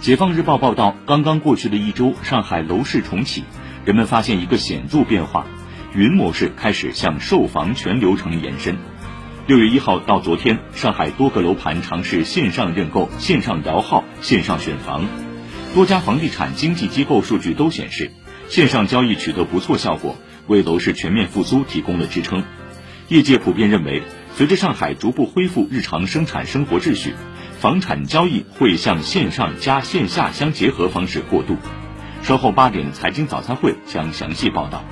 解放日报报道，刚刚过去的一周，上海楼市重启，人们发现一个显著变化：云模式开始向售房全流程延伸。六月一号到昨天，上海多个楼盘尝试线上认购、线上摇号、线上选房。多家房地产经纪机构数据都显示，线上交易取得不错效果，为楼市全面复苏提供了支撑。业界普遍认为，随着上海逐步恢复日常生产生活秩序。房产交易会向线上加线下相结合方式过渡。稍后八点财经早餐会将详细报道。